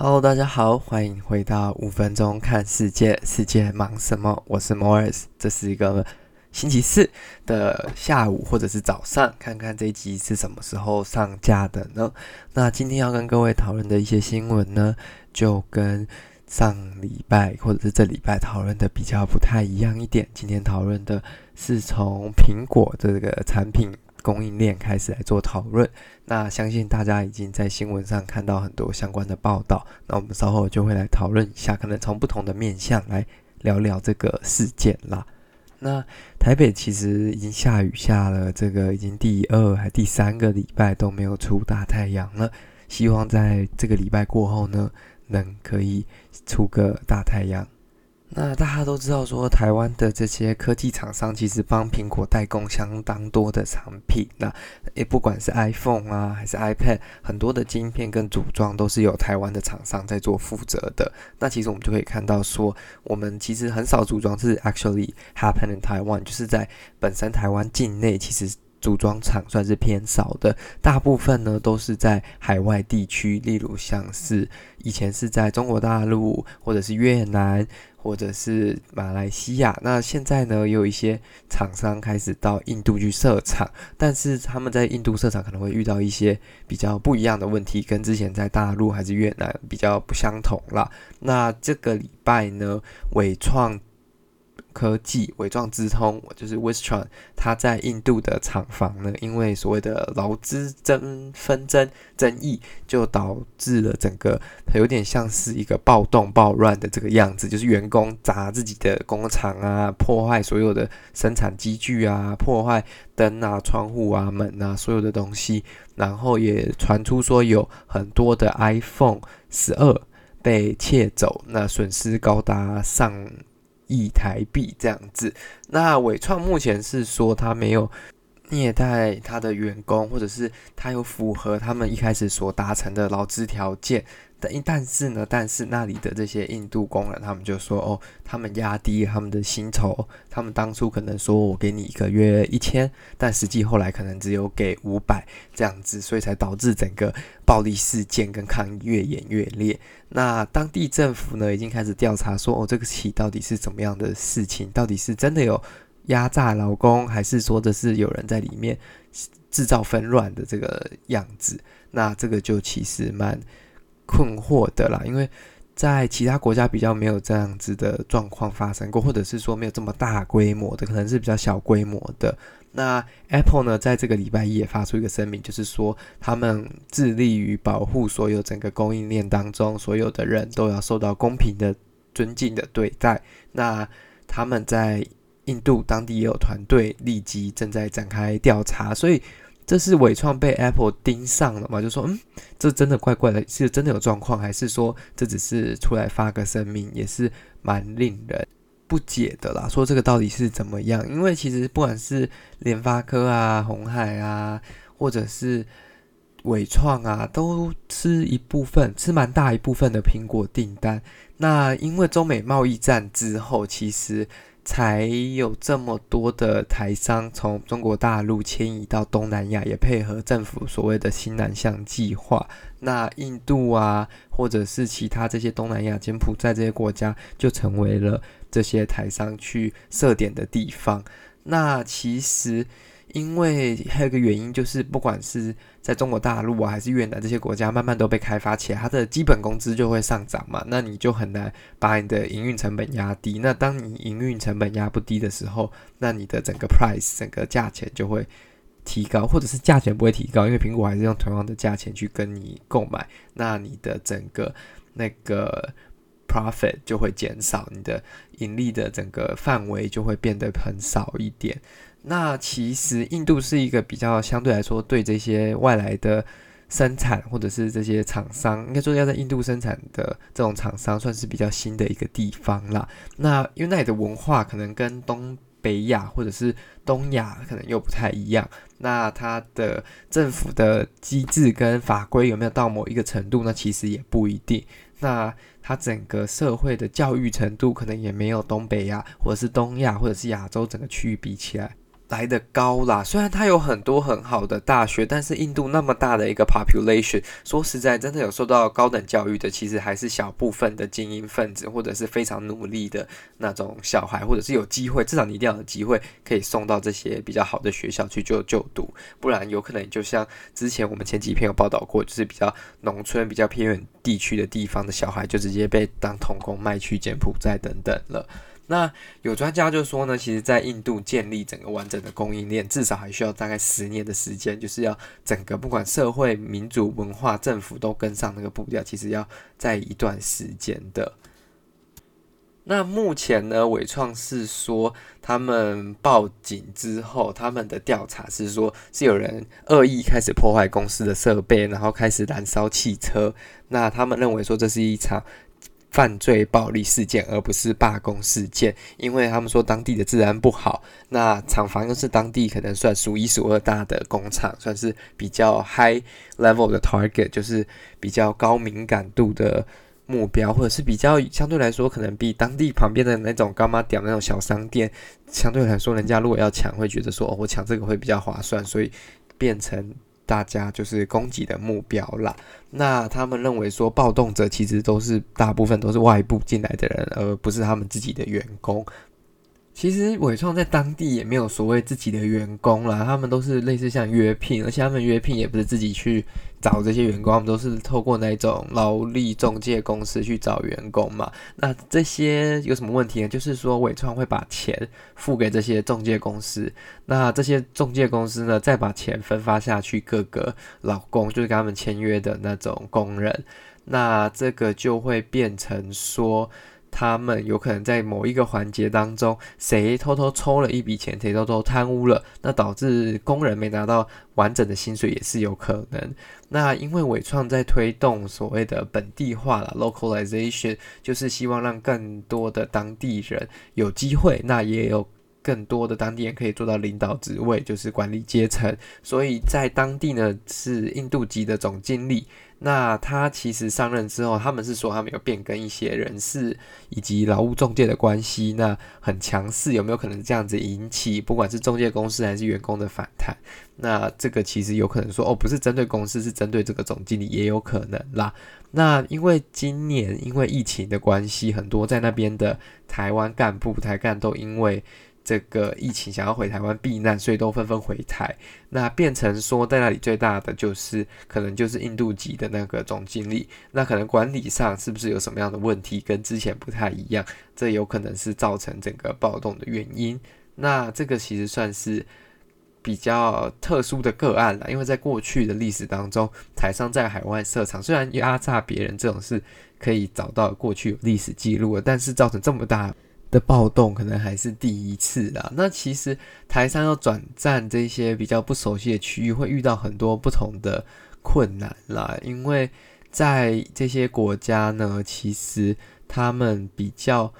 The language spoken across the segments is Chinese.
Hello，大家好，欢迎回到五分钟看世界，世界忙什么？我是 Morris，这是一个星期四的下午或者是早上，看看这一集是什么时候上架的呢？那今天要跟各位讨论的一些新闻呢，就跟上礼拜或者是这礼拜讨论的比较不太一样一点。今天讨论的是从苹果这个产品。供应链开始来做讨论，那相信大家已经在新闻上看到很多相关的报道，那我们稍后就会来讨论一下，可能从不同的面向来聊聊这个事件啦。那台北其实已经下雨下了，这个已经第二还第三个礼拜都没有出大太阳了，希望在这个礼拜过后呢，能可以出个大太阳。那大家都知道，说台湾的这些科技厂商其实帮苹果代工相当多的产品。那也不管是 iPhone 啊，还是 iPad，很多的晶片跟组装都是由台湾的厂商在做负责的。那其实我们就可以看到，说我们其实很少组装是 actually happen in Taiwan，就是在本身台湾境内，其实组装厂算是偏少的。大部分呢都是在海外地区，例如像是以前是在中国大陆或者是越南。或者是马来西亚，那现在呢，有一些厂商开始到印度去设厂，但是他们在印度设厂可能会遇到一些比较不一样的问题，跟之前在大陆还是越南比较不相同啦。那这个礼拜呢，伟创。科技纬创资通，就是 Wistron，它在印度的厂房呢，因为所谓的劳资争纷争争议，就导致了整个它有点像是一个暴动暴乱的这个样子，就是员工砸自己的工厂啊，破坏所有的生产机具啊，破坏灯啊、窗户啊、门啊，所有的东西，然后也传出说有很多的 iPhone 十二被窃走，那损失高达上。亿台币这样子，那伟创目前是说他没有虐待他的员工，或者是他有符合他们一开始所达成的劳资条件。但但是呢，但是那里的这些印度工人，他们就说哦，他们压低他们的薪酬，他们当初可能说我给你一个月一千，但实际后来可能只有给五百这样子，所以才导致整个暴力事件跟抗议越演越烈。那当地政府呢，已经开始调查说哦，这个起到底是怎么样的事情？到底是真的有压榨劳工，还是说的是有人在里面制造纷乱的这个样子？那这个就其实蛮。困惑的啦，因为在其他国家比较没有这样子的状况发生过，或者是说没有这么大规模的，可能是比较小规模的。那 Apple 呢，在这个礼拜一也发出一个声明，就是说他们致力于保护所有整个供应链当中所有的人都要受到公平的、尊敬的对待。那他们在印度当地也有团队，立即正在展开调查，所以。这是纬创被 Apple 盯上了吗？就说，嗯，这真的怪怪的，是真的有状况，还是说这只是出来发个声明，也是蛮令人不解的啦。说这个到底是怎么样？因为其实不管是联发科啊、鸿海啊，或者是伟创啊，都吃一部分，吃蛮大一部分的苹果订单。那因为中美贸易战之后，其实。才有这么多的台商从中国大陆迁移到东南亚，也配合政府所谓的新南向计划。那印度啊，或者是其他这些东南亚、柬埔寨这些国家，就成为了这些台商去设点的地方。那其实。因为还有一个原因，就是不管是在中国大陆啊，还是越南这些国家，慢慢都被开发起来，它的基本工资就会上涨嘛，那你就很难把你的营运成本压低。那当你营运成本压不低的时候，那你的整个 price 整个价钱就会提高，或者是价钱不会提高，因为苹果还是用同样的价钱去跟你购买，那你的整个那个 profit 就会减少，你的盈利的整个范围就会变得很少一点。那其实印度是一个比较相对来说对这些外来的生产或者是这些厂商，应该说要在印度生产的这种厂商算是比较新的一个地方啦。那因为那里的文化可能跟东北亚或者是东亚可能又不太一样，那它的政府的机制跟法规有没有到某一个程度呢？其实也不一定。那它整个社会的教育程度可能也没有东北亚或者是东亚或者是亚洲整个区域比起来。来得高啦，虽然它有很多很好的大学，但是印度那么大的一个 population，说实在，真的有受到高等教育的，其实还是小部分的精英分子，或者是非常努力的那种小孩，或者是有机会，至少你一定要有机会可以送到这些比较好的学校去就就读，不然有可能就像之前我们前几篇有报道过，就是比较农村、比较偏远地区的地方的小孩，就直接被当童工卖去柬埔寨等等了。那有专家就说呢，其实，在印度建立整个完整的供应链，至少还需要大概十年的时间，就是要整个不管社会、民主、文化、政府都跟上那个步调，其实要在一段时间的。那目前呢，伟创是说，他们报警之后，他们的调查是说，是有人恶意开始破坏公司的设备，然后开始燃烧汽车。那他们认为说，这是一场。犯罪暴力事件，而不是罢工事件，因为他们说当地的治安不好，那厂房又是当地可能算数一数二大的工厂，算是比较 high level 的 target，就是比较高敏感度的目标，或者是比较相对来说可能比当地旁边的那种干妈屌那种小商店，相对来说人家如果要抢，会觉得说哦，我抢这个会比较划算，所以变成。大家就是攻击的目标啦。那他们认为说，暴动者其实都是大部分都是外部进来的人，而不是他们自己的员工。其实伟创在当地也没有所谓自己的员工啦，他们都是类似像约聘，而且他们约聘也不是自己去找这些员工，他们都是透过那种劳力中介公司去找员工嘛。那这些有什么问题呢？就是说伟创会把钱付给这些中介公司，那这些中介公司呢，再把钱分发下去各个劳工，就是跟他们签约的那种工人，那这个就会变成说。他们有可能在某一个环节当中，谁偷偷抽了一笔钱，谁偷偷贪污了，那导致工人没拿到完整的薪水也是有可能。那因为伟创在推动所谓的本地化了 （localization），就是希望让更多的当地人有机会，那也有更多的当地人可以做到领导职位，就是管理阶层。所以在当地呢，是印度籍的总经理。那他其实上任之后，他们是说他们有变更一些人事以及劳务中介的关系，那很强势，有没有可能这样子引起不管是中介公司还是员工的反弹？那这个其实有可能说哦，不是针对公司，是针对这个总经理也有可能啦。那因为今年因为疫情的关系，很多在那边的台湾干部、台干都因为。这个疫情想要回台湾避难，所以都纷纷回台。那变成说，在那里最大的就是可能就是印度籍的那个总经理。那可能管理上是不是有什么样的问题，跟之前不太一样？这有可能是造成整个暴动的原因。那这个其实算是比较特殊的个案了，因为在过去的历史当中，台商在海外设厂，虽然压榨别人这种事可以找到过去有历史记录的，但是造成这么大。的暴动可能还是第一次啦。那其实台商要转战这些比较不熟悉的区域，会遇到很多不同的困难啦。因为在这些国家呢，其实他们比较。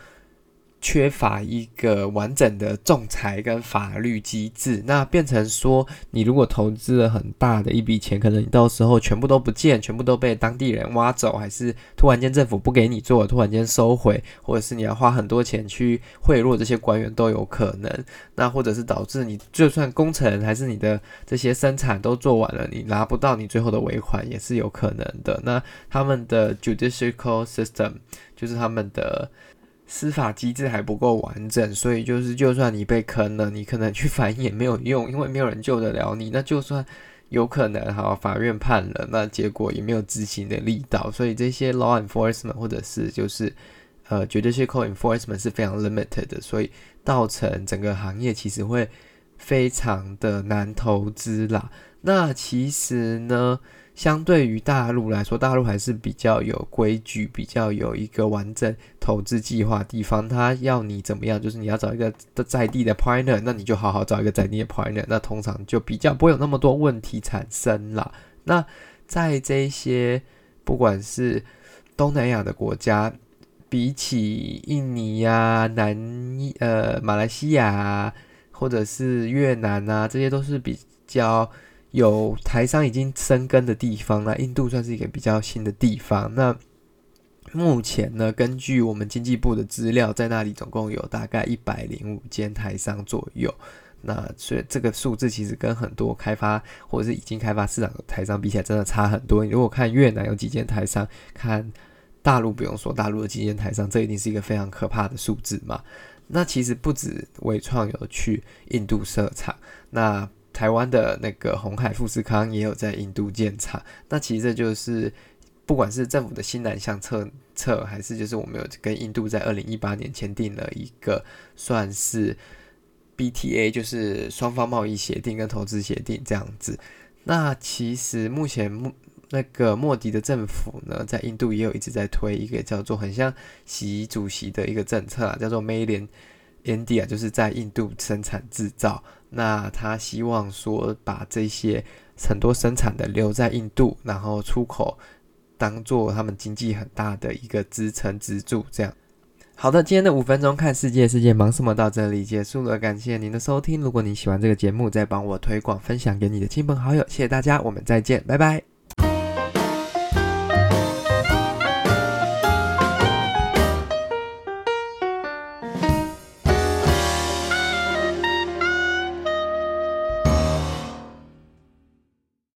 缺乏一个完整的仲裁跟法律机制，那变成说，你如果投资了很大的一笔钱，可能你到时候全部都不见，全部都被当地人挖走，还是突然间政府不给你做，突然间收回，或者是你要花很多钱去贿赂这些官员都有可能。那或者是导致你就算工程还是你的这些生产都做完了，你拿不到你最后的尾款也是有可能的。那他们的 judicial system 就是他们的。司法机制还不够完整，所以就是，就算你被坑了，你可能去反映也没有用，因为没有人救得了你。那就算有可能，好，法院判了，那结果也没有执行的力道。所以这些 law enforcement 或者是就是呃，绝对是 judicial enforcement 是非常 limited 的，所以造成整个行业其实会非常的难投资啦。那其实呢？相对于大陆来说，大陆还是比较有规矩，比较有一个完整投资计划地方。他要你怎么样，就是你要找一个在地的 partner，那你就好好找一个在地的 partner，那通常就比较不会有那么多问题产生了。那在这些不管是东南亚的国家，比起印尼呀、啊、南呃马来西亚啊，或者是越南啊，这些都是比较。有台商已经生根的地方，那印度算是一个比较新的地方。那目前呢，根据我们经济部的资料，在那里总共有大概一百零五间台商左右。那所以这个数字其实跟很多开发或者是已经开发市场的台商比起来，真的差很多。你如果看越南有几间台商，看大陆不用说，大陆的几间台商，这一定是一个非常可怕的数字嘛。那其实不止纬创有去印度设厂，那台湾的那个鸿海富士康也有在印度建厂。那其实这就是不管是政府的新南向策策，还是就是我们有跟印度在二零一八年签订了一个算是。BTA 就是双方贸易协定跟投资协定这样子。那其实目前莫那个莫迪的政府呢，在印度也有一直在推一个叫做很像习主席的一个政策啊，叫做 Made in India，就是在印度生产制造。那他希望说把这些很多生产的留在印度，然后出口当做他们经济很大的一个支撑支柱这样。好的，今天的五分钟看世界，世界忙什么到这里结束了。感谢您的收听，如果你喜欢这个节目，再帮我推广分享给你的亲朋好友，谢谢大家，我们再见，拜拜。